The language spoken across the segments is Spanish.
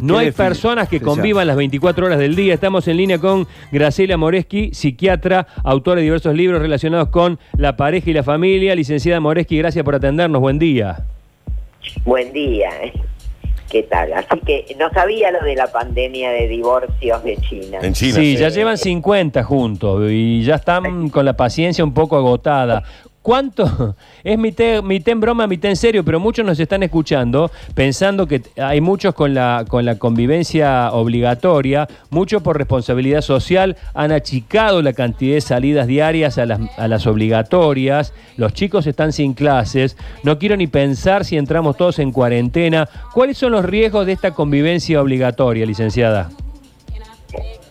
No ¿Qué hay define? personas que Sí, convivan las 24 horas del día. Estamos en línea con Graciela Moreski, psiquiatra, autora de diversos libros relacionados con la pareja y la familia. Licenciada Moreski, gracias por atendernos. Buen día. Buen día. ¿eh? ¿Qué tal? Así que no sabía lo de la pandemia de divorcios de China. En China. sí, ya llevan 50 juntos y ya están con la paciencia un poco agotada. ¿Cuánto? Es mitad, mitad en broma, mitad en serio, pero muchos nos están escuchando pensando que hay muchos con la, con la convivencia obligatoria, muchos por responsabilidad social, han achicado la cantidad de salidas diarias a las, a las obligatorias, los chicos están sin clases, no quiero ni pensar si entramos todos en cuarentena. ¿Cuáles son los riesgos de esta convivencia obligatoria, licenciada?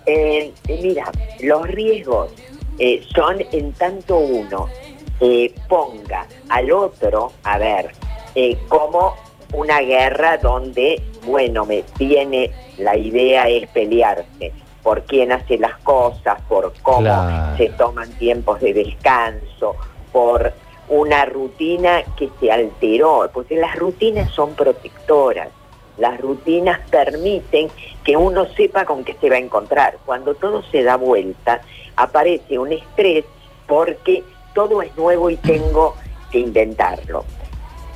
Eh, eh, mira, los riesgos eh, son en tanto uno eh, ponga al otro, a ver, eh, como una guerra donde, bueno, me tiene, la idea es pelearse por quién hace las cosas, por cómo Claro. se toman tiempos de descanso, por una rutina que se alteró, porque las rutinas son protectoras. Las rutinas permiten que uno sepa con qué se va a encontrar. Cuando todo se da vuelta, aparece un estrés porque todo es nuevo y tengo que inventarlo.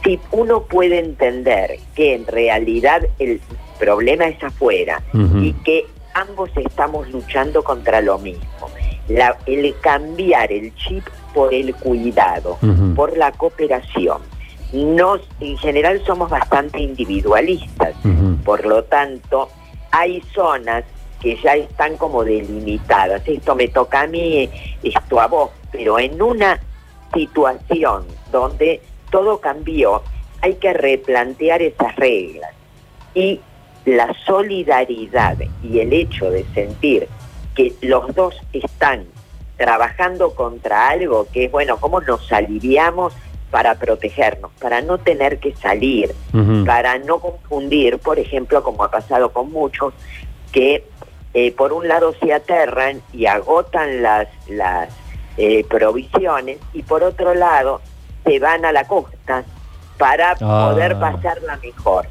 Si uno puede entender que en realidad el problema es afuera y que ambos estamos luchando contra lo mismo, la- el cambiar el chip por el cuidado, por la cooperación. Nos, en general somos bastante individualistas, por lo tanto, hay zonas que ya están como delimitadas. Esto me toca a mí, esto a vos, pero en una situación donde todo cambió, hay que replantear esas reglas. Y la solidaridad y el hecho de sentir que los dos están trabajando contra algo que es, bueno, ¿cómo nos aliviamos para protegernos, para no tener que salir? Para no confundir, por ejemplo, como ha pasado con muchos, que eh, por un lado se aterran y agotan las, las eh, provisiones y por otro lado se van a la costa para Ah. poder pasarla mejor.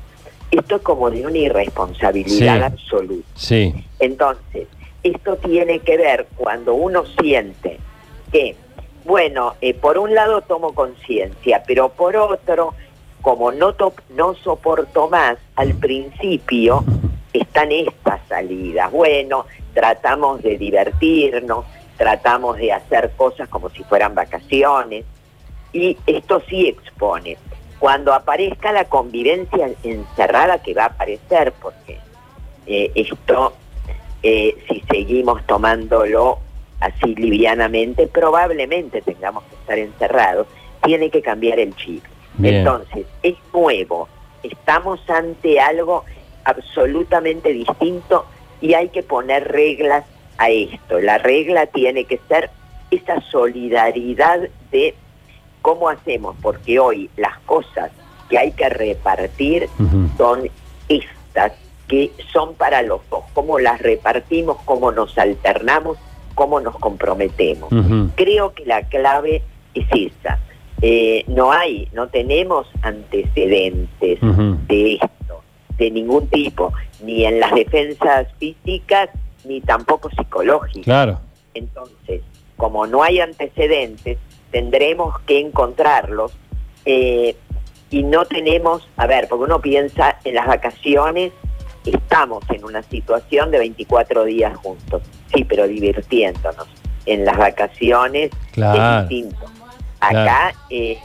Esto es como de una irresponsabilidad Sí. absoluta. Sí. Entonces, esto tiene que ver cuando uno siente que, bueno, eh, por un lado tomo conciencia, pero por otro, como no, to- no soporto más, al principio están estas salidas. Bueno, tratamos de divertirnos, tratamos de hacer cosas como si fueran vacaciones, y esto sí expone. Cuando aparezca la convivencia encerrada que va a aparecer, porque eh, esto, eh, si seguimos tomándolo así livianamente, probablemente tengamos que estar encerrados, tiene que cambiar el chip. Bien. Entonces, es nuevo, estamos ante algo absolutamente distinto y hay que poner reglas a esto. La regla tiene que ser esa solidaridad de cómo hacemos, porque hoy las cosas que hay que repartir son estas que son para los dos, cómo las repartimos, cómo nos alternamos, cómo nos comprometemos. Creo que la clave es esa. Eh, no hay, no tenemos antecedentes de esto, de ningún tipo, ni en las defensas físicas, ni tampoco psicológicas. Claro. Entonces, como no hay antecedentes, tendremos que encontrarlos eh, y no tenemos, a ver, porque uno piensa en las vacaciones, estamos en una situación de 24 días juntos, sí, pero divirtiéndonos. En las vacaciones Claro. es distinto. Acá eh,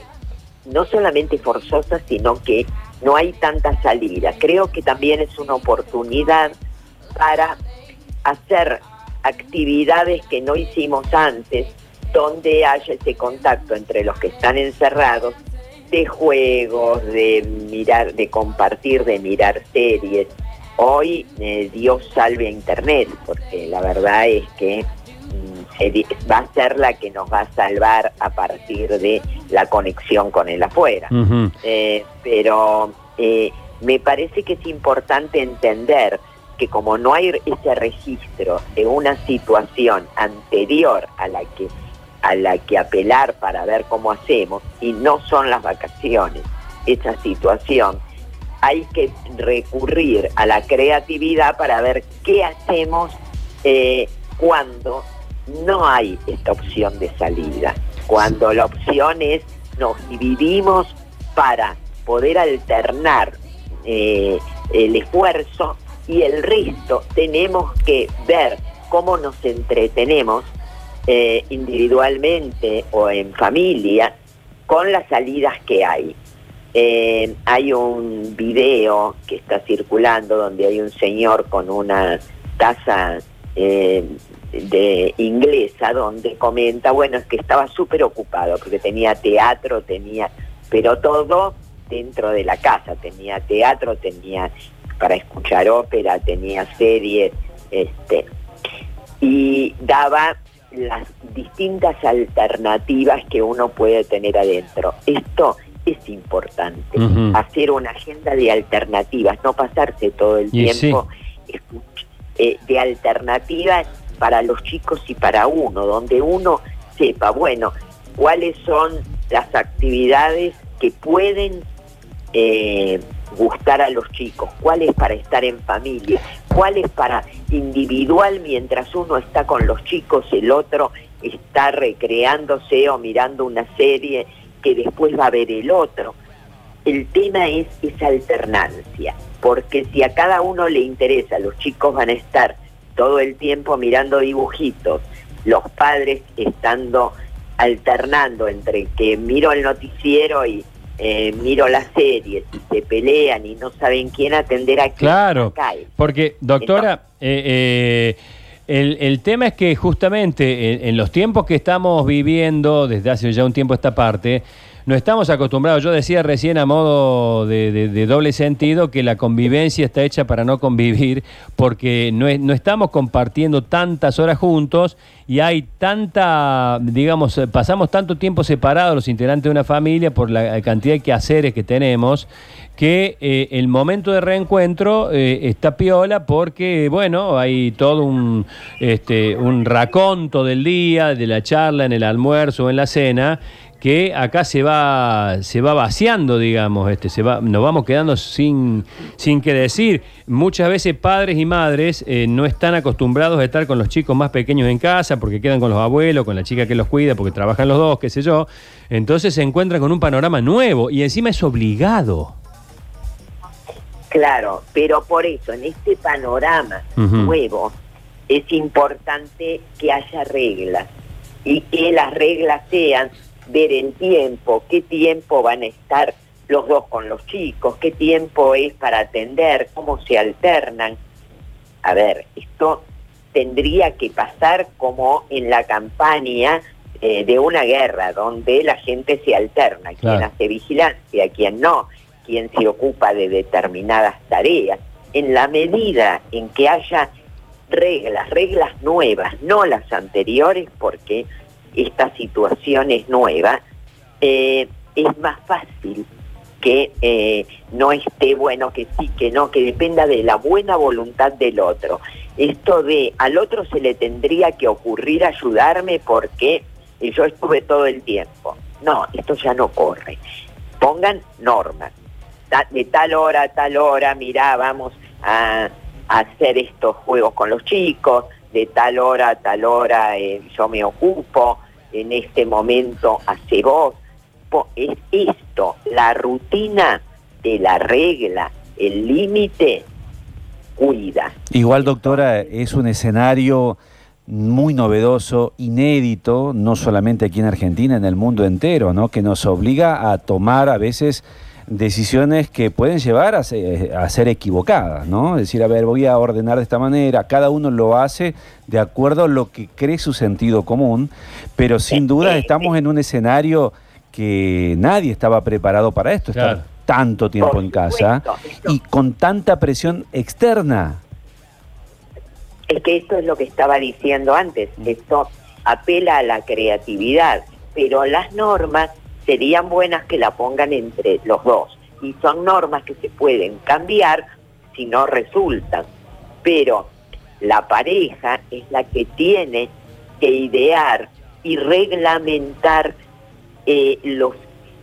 no solamente forzosa, sino que no hay tanta salida. Creo que también es una oportunidad para hacer actividades que no hicimos antes, donde haya ese contacto entre los que están encerrados, de juegos, de mirar, de compartir, de mirar series. Hoy eh, Dios salve a Internet, porque la verdad es que mm, va a ser la que nos va a salvar a partir de la conexión con el afuera. Eh, pero eh, me parece que es importante entender que como no hay ese registro de una situación anterior a la que a la que apelar para ver cómo hacemos y no son las vacaciones esa situación hay que recurrir a la creatividad para ver qué hacemos eh, cuando no hay esta opción de salida, cuando la opción es nos dividimos para poder alternar eh, el esfuerzo y el resto tenemos que ver cómo nos entretenemos eh, individualmente o en familia con las salidas que hay. Eh, hay un video que está circulando donde hay un señor con una taza eh, de inglesa donde comenta, bueno, es que estaba súper ocupado porque tenía teatro, tenía, pero todo dentro de la casa, tenía teatro, tenía para escuchar ópera, tenía series, este, y daba las distintas alternativas que uno puede tener adentro. Esto es importante, hacer una agenda de alternativas, no pasarse todo el tiempo eh, de alternativas para los chicos y para uno, donde uno sepa, bueno, cuáles son las actividades que pueden eh, gustar a los chicos, cuáles para estar en familia, cuáles para individual mientras uno está con los chicos, el otro está recreándose o mirando una serie que después va a ver el otro. El tema es esa alternancia, porque si a cada uno le interesa, los chicos van a estar todo el tiempo mirando dibujitos, los padres estando alternando entre que miro el noticiero y eh, miro las series, se pelean y no saben quién atender a quién. Claro, porque doctora, eh, eh, el, tema es que justamente en, los tiempos que estamos viviendo, desde hace ya un tiempo esta parte, no estamos acostumbrados, yo decía recién a modo de, doble sentido que la convivencia está hecha para no convivir, porque no, estamos compartiendo tantas horas juntos y hay tanta, digamos, pasamos tanto tiempo separados los integrantes de una familia por la cantidad de quehaceres que tenemos que eh, el momento de reencuentro eh, está piola porque, bueno, hay todo un, este, un raconto del día, de la charla en el almuerzo o en la cena, que acá se va, se va vaciando, digamos, este, se va, nos vamos quedando sin, sin qué decir. Muchas veces padres y madres eh, no están acostumbrados a estar con los chicos más pequeños en casa porque quedan con los abuelos, con la chica que los cuida, porque trabajan los dos, qué sé yo. Entonces se encuentran con un panorama nuevo y encima es obligado. Claro, pero por eso en este panorama nuevo es importante que haya reglas y que las reglas sean ver en tiempo, qué tiempo van a estar los dos con los chicos, qué tiempo es para atender, cómo se alternan. A ver, esto tendría que pasar como en la campaña eh, de una guerra, donde la gente se alterna, quien hace vigilancia, quien no, quien se ocupa de determinadas tareas. En la medida en que haya reglas, reglas nuevas, no las anteriores, porque esta situación es nueva, eh, es más fácil que eh, no esté bueno, que sí, que no, que dependa de la buena voluntad del otro. Esto de al otro se le tendría que ocurrir ayudarme porque yo estuve todo el tiempo. No, esto ya no corre. Pongan normas. De tal hora a tal hora, mira, vamos a, hacer estos juegos con los chicos, de tal hora a tal hora eh, yo me ocupo, en este momento hace vos. Es esto, la rutina de la regla, el límite, cuida. Igual, doctora, es un escenario muy novedoso, inédito, no solamente aquí en Argentina, en el mundo entero, ¿no? que nos obliga a tomar a veces decisiones que pueden llevar a ser, equivocadas, ¿no? Es decir, a ver, voy a ordenar de esta manera, cada uno lo hace de acuerdo a lo que cree su sentido común, pero sin duda estamos en un escenario que nadie estaba preparado para esto, estar tanto tiempo en casa y con tanta presión externa. Es que esto es lo que estaba diciendo antes, esto apela a la creatividad, pero las normas serían buenas que la pongan entre los dos. Y son normas que se pueden cambiar si no resultan. Pero la pareja es la que tiene que idear y reglamentar eh, los,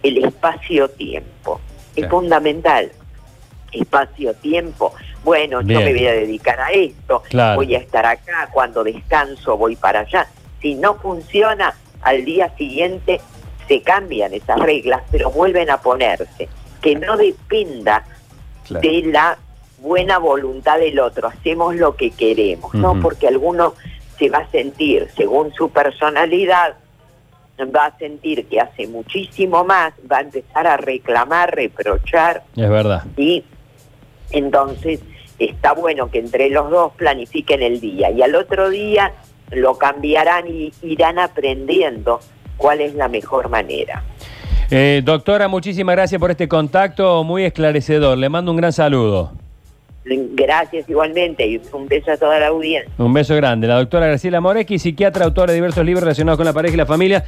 el espacio-tiempo. Es fundamental. espacio-tiempo. Bueno, yo me voy a dedicar a esto, Claro. voy a estar acá, cuando descanso voy para allá. Si no funciona, al día siguiente se cambian esas reglas, pero vuelven a ponerse. Que no dependa Claro. de la buena voluntad del otro, hacemos lo que queremos, ¿no? Porque alguno se va a sentir, según su personalidad, va a sentir que hace muchísimo más, va a empezar a reclamar, reprochar Es verdad. y entonces está bueno que entre los dos planifiquen el día y al otro día lo cambiarán y irán aprendiendo cuál es la mejor manera. Eh, doctora, muchísimas gracias por este contacto muy esclarecedor. Le mando un gran saludo. Gracias igualmente y un beso a toda la audiencia. Un beso grande. La doctora Graciela Moretti, psiquiatra, autora de diversos libros relacionados con la pareja y la familia.